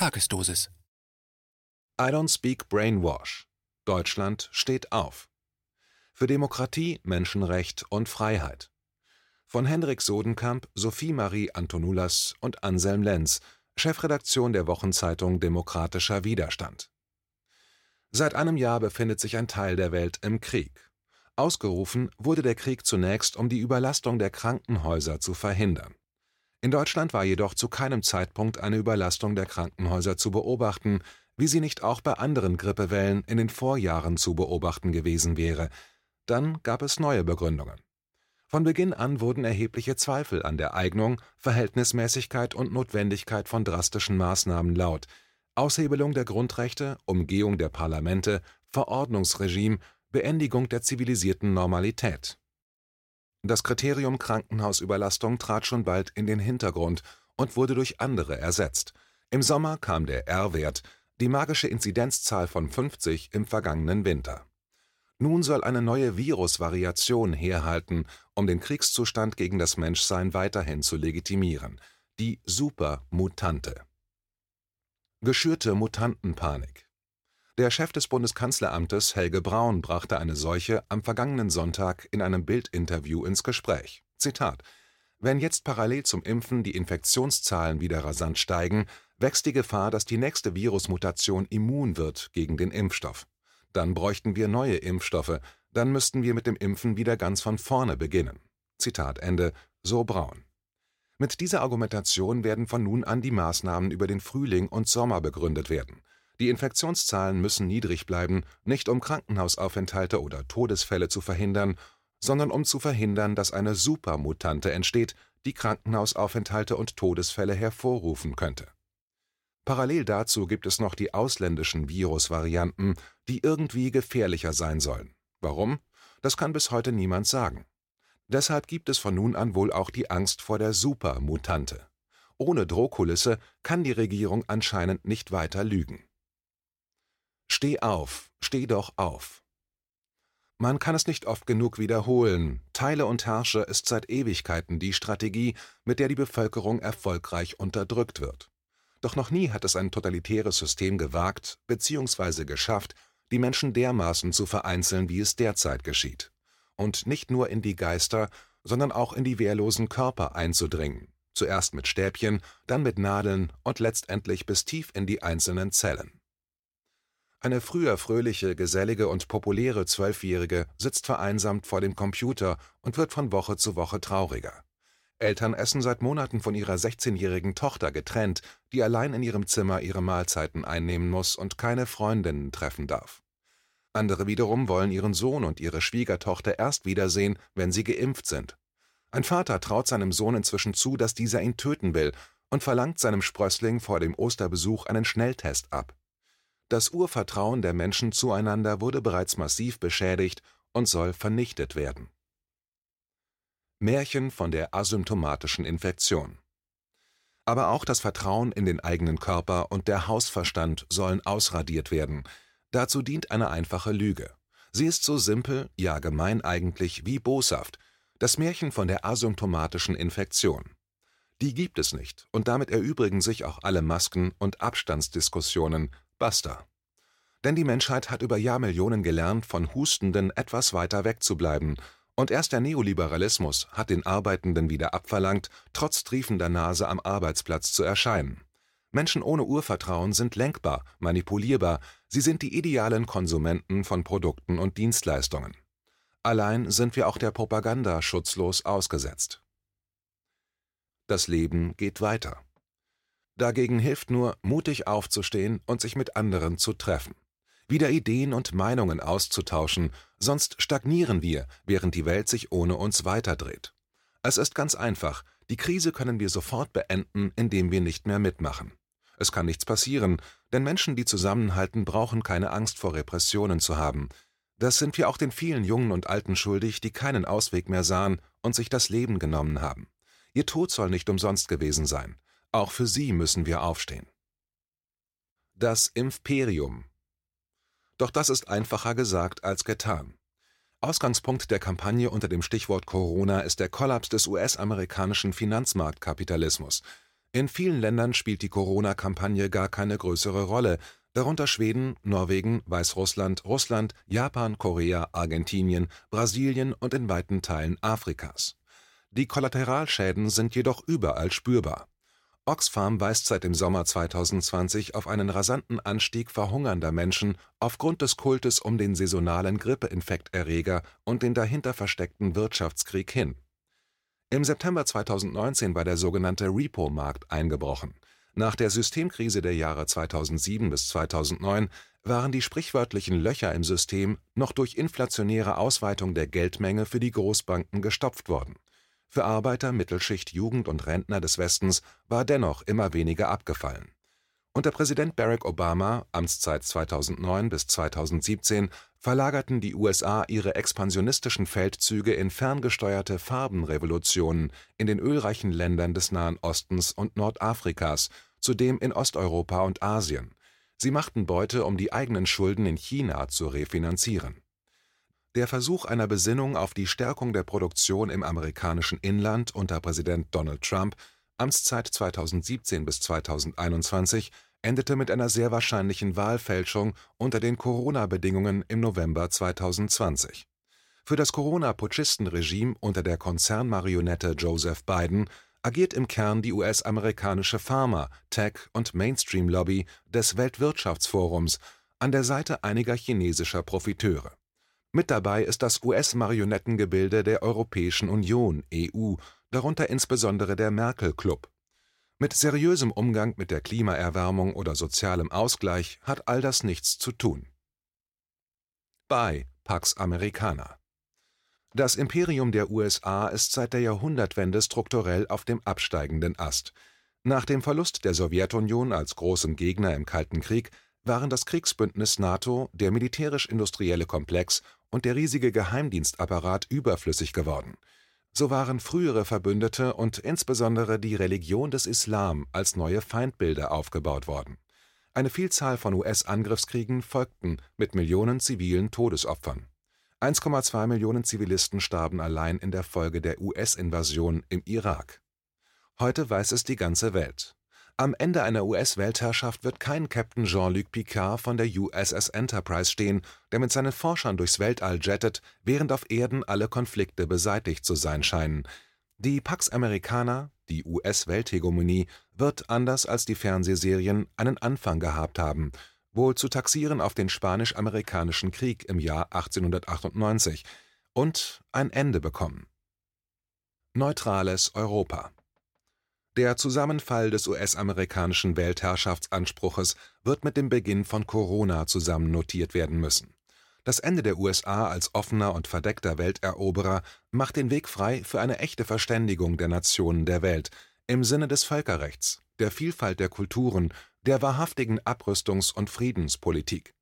Tagesdosis. I don't speak brainwash. Deutschland steht auf. Für Demokratie, Menschenrecht und Freiheit. Von Henrik Sodenkamp, Sophie Marie Antonulas und Anselm Lenz, Chefredaktion der Wochenzeitung Demokratischer Widerstand. Seit einem Jahr befindet sich ein Teil der Welt im Krieg. Ausgerufen wurde der Krieg zunächst, um die Überlastung der Krankenhäuser zu verhindern. In Deutschland war jedoch zu keinem Zeitpunkt eine Überlastung der Krankenhäuser zu beobachten, wie sie nicht auch bei anderen Grippewellen in den Vorjahren zu beobachten gewesen wäre. Dann gab es neue Begründungen. Von Beginn an wurden erhebliche Zweifel an der Eignung, Verhältnismäßigkeit und Notwendigkeit von drastischen Maßnahmen laut. Aushebelung der Grundrechte, Umgehung der Parlamente, Verordnungsregime, Beendigung der zivilisierten Normalität. Das Kriterium Krankenhausüberlastung trat schon bald in den Hintergrund und wurde durch andere ersetzt. Im Sommer kam der R-Wert, die magische Inzidenzzahl von 50 im vergangenen Winter. Nun soll eine neue Virusvariation herhalten, um den Kriegszustand gegen das Menschsein weiterhin zu legitimieren, die Supermutante. Geschürte Mutantenpanik. Der Chef des Bundeskanzleramtes Helge Braun brachte eine solche am vergangenen Sonntag in einem Bildinterview ins Gespräch. Zitat Wenn jetzt parallel zum Impfen die Infektionszahlen wieder rasant steigen, wächst die Gefahr, dass die nächste Virusmutation immun wird gegen den Impfstoff. Dann bräuchten wir neue Impfstoffe, dann müssten wir mit dem Impfen wieder ganz von vorne beginnen. Zitat Ende, so Braun. Mit dieser Argumentation werden von nun an die Maßnahmen über den Frühling und Sommer begründet werden. Die Infektionszahlen müssen niedrig bleiben, nicht um Krankenhausaufenthalte oder Todesfälle zu verhindern, sondern um zu verhindern, dass eine Supermutante entsteht, die Krankenhausaufenthalte und Todesfälle hervorrufen könnte. Parallel dazu gibt es noch die ausländischen Virusvarianten, die irgendwie gefährlicher sein sollen. Warum? Das kann bis heute niemand sagen. Deshalb gibt es von nun an wohl auch die Angst vor der Supermutante. Ohne Drohkulisse kann die Regierung anscheinend nicht weiter lügen. Steh auf, steh doch auf. Man kann es nicht oft genug wiederholen. Teile und herrsche ist seit Ewigkeiten die Strategie, mit der die Bevölkerung erfolgreich unterdrückt wird. Doch noch nie hat es ein totalitäres System gewagt bzw. geschafft, die Menschen dermaßen zu vereinzeln, wie es derzeit geschieht. Und nicht nur in die Geister, sondern auch in die wehrlosen Körper einzudringen. Zuerst mit Stäbchen, dann mit Nadeln und letztendlich bis tief in die einzelnen Zellen. Eine früher fröhliche, gesellige und populäre Zwölfjährige sitzt vereinsamt vor dem Computer und wird von Woche zu Woche trauriger. Eltern essen seit Monaten von ihrer 16-jährigen Tochter getrennt, die allein in ihrem Zimmer ihre Mahlzeiten einnehmen muss und keine Freundinnen treffen darf. Andere wiederum wollen ihren Sohn und ihre Schwiegertochter erst wiedersehen, wenn sie geimpft sind. Ein Vater traut seinem Sohn inzwischen zu, dass dieser ihn töten will und verlangt seinem Sprössling vor dem Osterbesuch einen Schnelltest ab. Das Urvertrauen der Menschen zueinander wurde bereits massiv beschädigt und soll vernichtet werden. Märchen von der asymptomatischen Infektion Aber auch das Vertrauen in den eigenen Körper und der Hausverstand sollen ausradiert werden. Dazu dient eine einfache Lüge. Sie ist so simpel, ja gemein eigentlich, wie boshaft. Das Märchen von der asymptomatischen Infektion. Die gibt es nicht, und damit erübrigen sich auch alle Masken- und Abstandsdiskussionen, Basta. Denn die Menschheit hat über Jahrmillionen gelernt, von Hustenden etwas weiter weg zu bleiben, und erst der Neoliberalismus hat den Arbeitenden wieder abverlangt, trotz triefender Nase am Arbeitsplatz zu erscheinen. Menschen ohne Urvertrauen sind lenkbar, manipulierbar, sie sind die idealen Konsumenten von Produkten und Dienstleistungen. Allein sind wir auch der Propaganda schutzlos ausgesetzt. Das Leben geht weiter. Dagegen hilft nur, mutig aufzustehen und sich mit anderen zu treffen. Wieder Ideen und Meinungen auszutauschen, sonst stagnieren wir, während die Welt sich ohne uns weiterdreht. Es ist ganz einfach, die Krise können wir sofort beenden, indem wir nicht mehr mitmachen. Es kann nichts passieren, denn Menschen, die zusammenhalten, brauchen keine Angst vor Repressionen zu haben. Das sind wir auch den vielen Jungen und Alten schuldig, die keinen Ausweg mehr sahen und sich das Leben genommen haben. Ihr Tod soll nicht umsonst gewesen sein. Auch für sie müssen wir aufstehen. Das Imperium. Doch das ist einfacher gesagt als getan. Ausgangspunkt der Kampagne unter dem Stichwort Corona ist der Kollaps des US-amerikanischen Finanzmarktkapitalismus. In vielen Ländern spielt die Corona-Kampagne gar keine größere Rolle, darunter Schweden, Norwegen, Weißrussland, Russland, Japan, Korea, Argentinien, Brasilien und in weiten Teilen Afrikas. Die Kollateralschäden sind jedoch überall spürbar. Oxfam weist seit dem Sommer 2020 auf einen rasanten Anstieg verhungernder Menschen aufgrund des Kultes um den saisonalen Grippeinfekterreger und den dahinter versteckten Wirtschaftskrieg hin. Im September 2019 war der sogenannte Repo-Markt eingebrochen. Nach der Systemkrise der Jahre 2007 bis 2009 waren die sprichwörtlichen Löcher im System noch durch inflationäre Ausweitung der Geldmenge für die Großbanken gestopft worden für Arbeiter, Mittelschicht, Jugend und Rentner des Westens war dennoch immer weniger abgefallen. Unter Präsident Barack Obama (Amtszeit 2009 bis 2017) verlagerten die USA ihre expansionistischen Feldzüge in ferngesteuerte Farbenrevolutionen in den ölreichen Ländern des Nahen Ostens und Nordafrikas, zudem in Osteuropa und Asien. Sie machten Beute, um die eigenen Schulden in China zu refinanzieren der Versuch einer Besinnung auf die Stärkung der Produktion im amerikanischen Inland unter Präsident Donald Trump (Amtszeit 2017 bis 2021) endete mit einer sehr wahrscheinlichen Wahlfälschung unter den Corona-Bedingungen im November 2020. Für das Corona-Putschisten-Regime unter der Konzernmarionette Joseph Biden agiert im Kern die US-amerikanische Pharma -, Tech - und Mainstream-Lobby des Weltwirtschaftsforums an der Seite einiger chinesischer Profiteure mit dabei ist das US-Marionettengebilde der Europäischen Union (EU), darunter insbesondere der Merkel-Klub. Mit seriösem Umgang mit der Klimaerwärmung oder sozialem Ausgleich hat all das nichts zu tun. Bei Pax Americana Das Imperium der USA ist seit der Jahrhundertwende strukturell auf dem absteigenden Ast. Nach dem Verlust der Sowjetunion als großem Gegner im Kalten Krieg waren das Kriegsbündnis NATO, der militärisch-industrielle Komplex und der riesige Geheimdienstapparat überflüssig geworden. So waren frühere Verbündete und insbesondere die Religion des Islam als neue Feindbilder aufgebaut worden. Eine Vielzahl von US-Angriffskriegen folgten mit Millionen zivilen Todesopfern. 1,2 Millionen Zivilisten starben allein in der Folge der US-Invasion im Irak. Heute weiß es die ganze Welt am Ende einer US-Weltherrschaft wird kein Captain Jean-Luc Picard von der USS Enterprise stehen, der mit seinen Forschern durchs Weltall jettet, während auf Erden alle Konflikte beseitigt zu sein scheinen. Die Pax Americana, die US-Welthegemonie, wird, anders als die Fernsehserien, einen Anfang gehabt haben, wohl zu taxieren auf den Spanisch-Amerikanischen Krieg im Jahr 1898, und ein Ende bekommen. Neutrales Europa der Zusammenfall des US-amerikanischen Weltherrschaftsanspruches wird mit dem Beginn von Corona zusammen notiert werden müssen. Das Ende der USA als offener und verdeckter Welteroberer macht den Weg frei für eine echte Verständigung der Nationen der Welt im Sinne des Völkerrechts, der Vielfalt der Kulturen, der wahrhaftigen Abrüstungs- und Friedenspolitik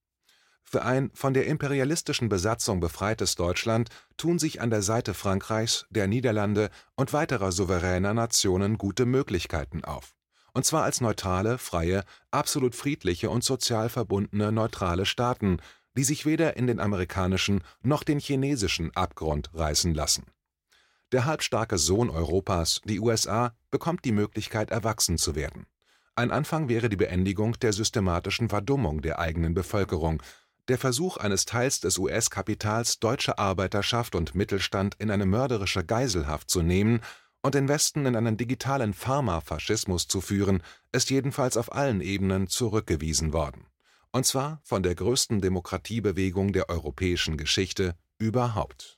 für ein von der imperialistischen Besatzung befreites Deutschland tun sich an der Seite Frankreichs, der Niederlande und weiterer souveräner Nationen gute Möglichkeiten auf, und zwar als neutrale, freie, absolut friedliche und sozial verbundene neutrale Staaten, die sich weder in den amerikanischen noch den chinesischen Abgrund reißen lassen. Der halbstarke Sohn Europas, die USA, bekommt die Möglichkeit, erwachsen zu werden. Ein Anfang wäre die Beendigung der systematischen Verdummung der eigenen Bevölkerung der Versuch eines Teils des US-Kapitals deutsche Arbeiterschaft und Mittelstand in eine mörderische Geiselhaft zu nehmen und den Westen in einen digitalen Pharmafaschismus zu führen, ist jedenfalls auf allen Ebenen zurückgewiesen worden. Und zwar von der größten Demokratiebewegung der europäischen Geschichte überhaupt